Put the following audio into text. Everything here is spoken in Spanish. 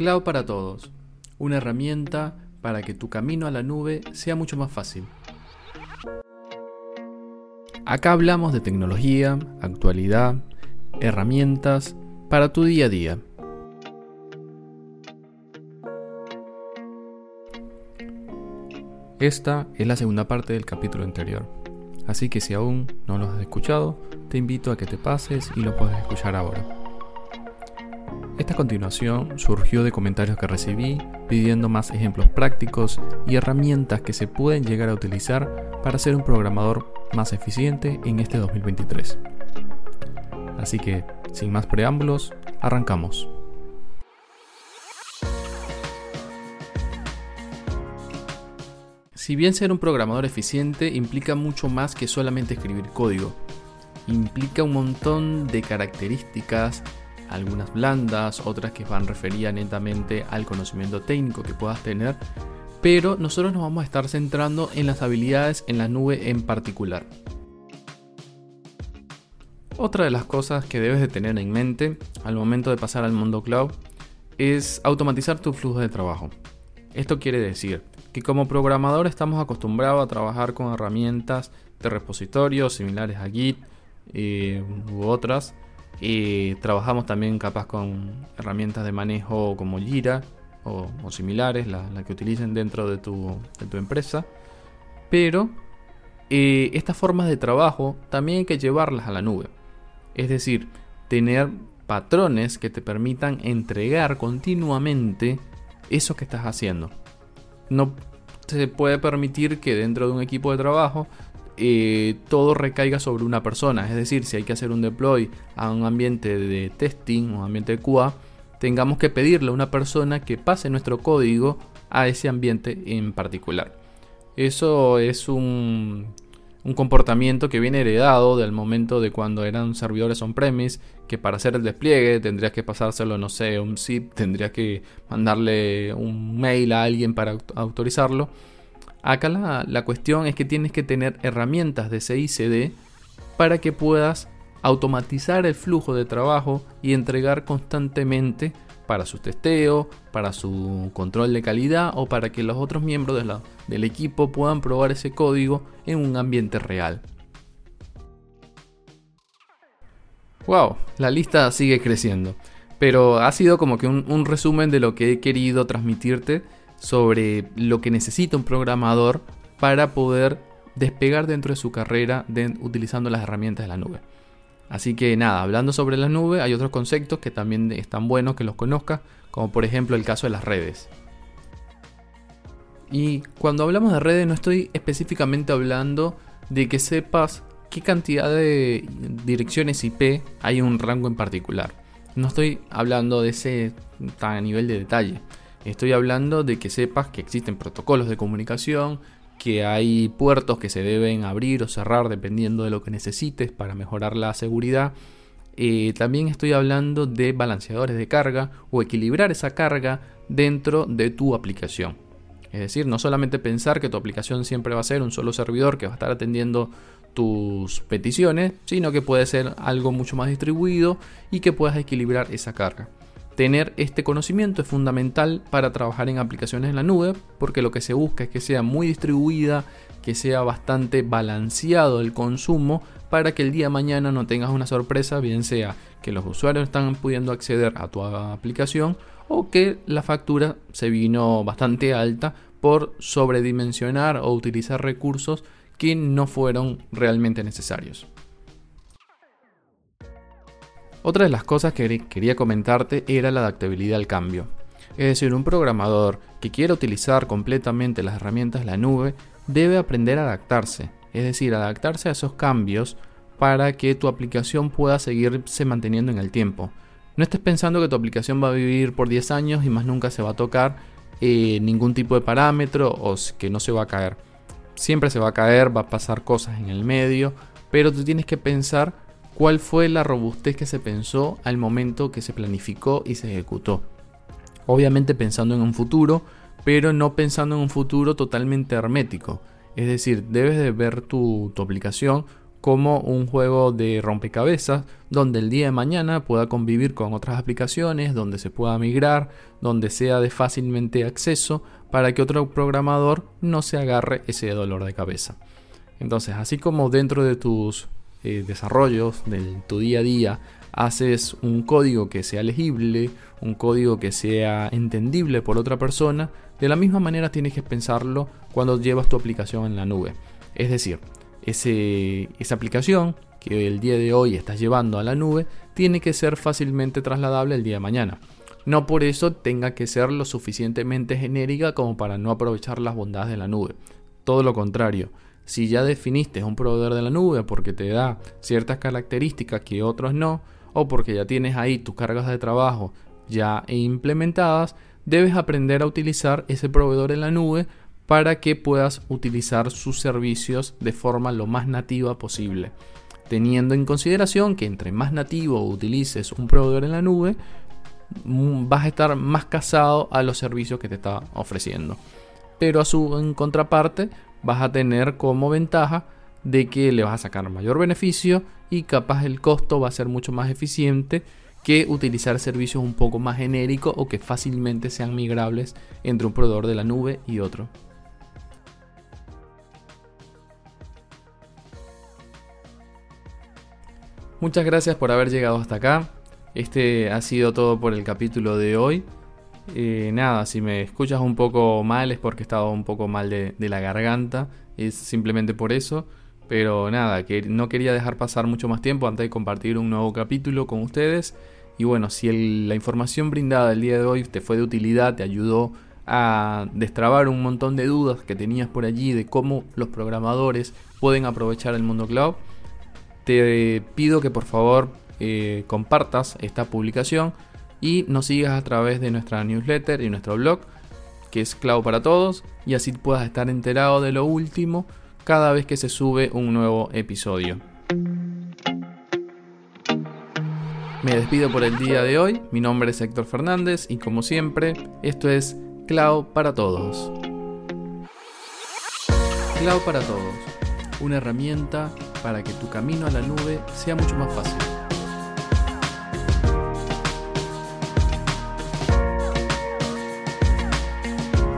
Cloud para Todos, una herramienta para que tu camino a la nube sea mucho más fácil. Acá hablamos de tecnología, actualidad, herramientas para tu día a día. Esta es la segunda parte del capítulo anterior, así que si aún no lo has escuchado, te invito a que te pases y lo puedas escuchar ahora. Esta continuación surgió de comentarios que recibí pidiendo más ejemplos prácticos y herramientas que se pueden llegar a utilizar para ser un programador más eficiente en este 2023. Así que, sin más preámbulos, arrancamos. Si bien ser un programador eficiente implica mucho más que solamente escribir código, implica un montón de características, algunas blandas, otras que van referidas netamente al conocimiento técnico que puedas tener, pero nosotros nos vamos a estar centrando en las habilidades en la nube en particular. Otra de las cosas que debes de tener en mente al momento de pasar al mundo cloud es automatizar tu flujo de trabajo. Esto quiere decir que como programador estamos acostumbrados a trabajar con herramientas de repositorios similares a Git eh, u otras. y trabajamos también capaz con herramientas de manejo como Jira o, similares, las que utilicen dentro de tu, empresa. Pero eh, estas formas de trabajo también hay que llevarlas a la nube. Es decir, tener patrones que te permitan entregar continuamente eso que estás haciendo. No se puede permitir que dentro de un equipo de trabajo eh, todo recaiga sobre una persona. Es decir, si hay que hacer un deploy a un ambiente de testing, un ambiente de QA, tengamos que pedirle a una persona que pase nuestro código a ese ambiente en particular. Eso es un, un comportamiento que viene heredado del momento de cuando eran servidores on-premise, que para hacer el despliegue tendrías que pasárselo, no sé, un zip, tendrías que mandarle un mail a alguien para autorizarlo. Acá la, la cuestión es que tienes que tener herramientas de CICD para que puedas automatizar el flujo de trabajo y entregar constantemente para su testeo, para su control de calidad o para que los otros miembros del equipo puedan probar ese código en un ambiente real. Wow, la lista sigue creciendo, pero ha sido como que un, resumen de lo que he querido transmitirte sobre lo que necesita un programador para poder despegar dentro de su carrera utilizando las herramientas de la nube. Así que nada, hablando sobre la nube, hay otros conceptos que también están buenos que los conozcas, como por ejemplo el caso de las redes. Y cuando hablamos de redes no estoy específicamente hablando de que sepas qué cantidad de direcciones IP hay en un rango en particular. No estoy hablando de ese tan nivel de detalle. Estoy hablando de que sepas que existen protocolos de comunicación, que hay puertos que se deben abrir o cerrar dependiendo de lo que necesites para mejorar la seguridad. Eh, también estoy hablando de balanceadores de carga o equilibrar esa carga dentro de tu aplicación. Es decir, no solamente pensar que tu aplicación siempre va a ser un solo servidor que va a estar atendiendo tus peticiones, sino que puede ser algo mucho más distribuido y que puedas equilibrar esa carga. Tener este conocimiento es fundamental para trabajar en aplicaciones en la nube porque lo que se busca es que sea muy distribuida, que sea bastante balanceado el consumo para que el día de mañana no tengas una sorpresa, bien sea que los usuarios están pudiendo acceder a tu aplicación o que la factura se vino bastante alta por sobredimensionar o utilizar recursos que no fueron realmente necesarios. Otra de las cosas que quería comentarte era la adaptabilidad al cambio. Es decir, un programador que quiera utilizar completamente las herramientas de la nube debe aprender a adaptarse, es decir, adaptarse a esos cambios para que tu aplicación pueda seguirse manteniendo en el tiempo. No estés pensando que tu aplicación va a vivir por 10 años y más nunca se va a tocar eh, ningún tipo de parámetro o que no se va a caer. Siempre se va a caer, va a pasar cosas en el medio, pero tú tienes que pensar cuál fue la robustez que se pensó al momento que se planificó y se ejecutó. Obviamente pensando en un futuro, pero no pensando en un futuro totalmente hermético. Es decir, debes de ver tu, aplicación como un juego de rompecabezas donde el día de mañana pueda convivir con otras aplicaciones, donde se pueda migrar, donde sea de fácilmente acceso para que otro programador no se agarre ese dolor de cabeza. Entonces, así como dentro de tus eh, desarrollos, de tu día a día, haces un código que sea legible, un código que sea entendible por otra persona, de la misma manera tienes que pensarlo cuando llevas tu aplicación en la nube. Es decir, esa aplicación que el día de hoy estás llevando a la nube tiene que ser fácilmente trasladable el día de mañana. No por eso tenga que ser lo suficientemente genérica como para no aprovechar las bondades de la nube. Todo lo contrario, si ya definiste un proveedor de la nube porque te da ciertas características que otros no, o porque ya tienes ahí tus cargas de trabajo ya implementadas, debes aprender a utilizar ese proveedor en la nube para que puedas utilizar sus servicios de forma lo más nativa posible. Teniendo en consideración que entre más nativo utilices un proveedor en la nube, mm, vas a estar más casado a los servicios que te está ofreciendo. Pero a su en contraparte, vas a tener como ventaja de que le vas a sacar mayor beneficio y capaz el costo va a ser mucho más eficiente que utilizar servicios un poco más genéricos o que fácilmente sean migrables entre un proveedor de la nube y otro. Muchas gracias por haber llegado hasta acá. Este ha sido todo por el capítulo de hoy. Nada, si me escuchas un poco mal es porque he estado un poco mal de, de la garganta. Es simplemente por eso. Pero nada, que no quería dejar pasar mucho más tiempo antes de compartir un nuevo capítulo con ustedes. Y bueno, si la información brindada el día de hoy te fue de utilidad, te ayudó a destrabar un montón de dudas que tenías por allí de cómo los programadores pueden aprovechar el mundo cloud, te pido que por favor eh, compartas esta publicación y nos sigas a través de nuestra newsletter y nuestro blog, que es Cloud para Todos, y así puedas estar enterado de lo último cada vez que se sube un nuevo episodio. Me despido por el día de hoy, mi nombre es Héctor Fernández y como siempre, esto es Cloud para Todos. Cloud para Todos, una herramienta para que tu camino a la nube sea mucho más fácil.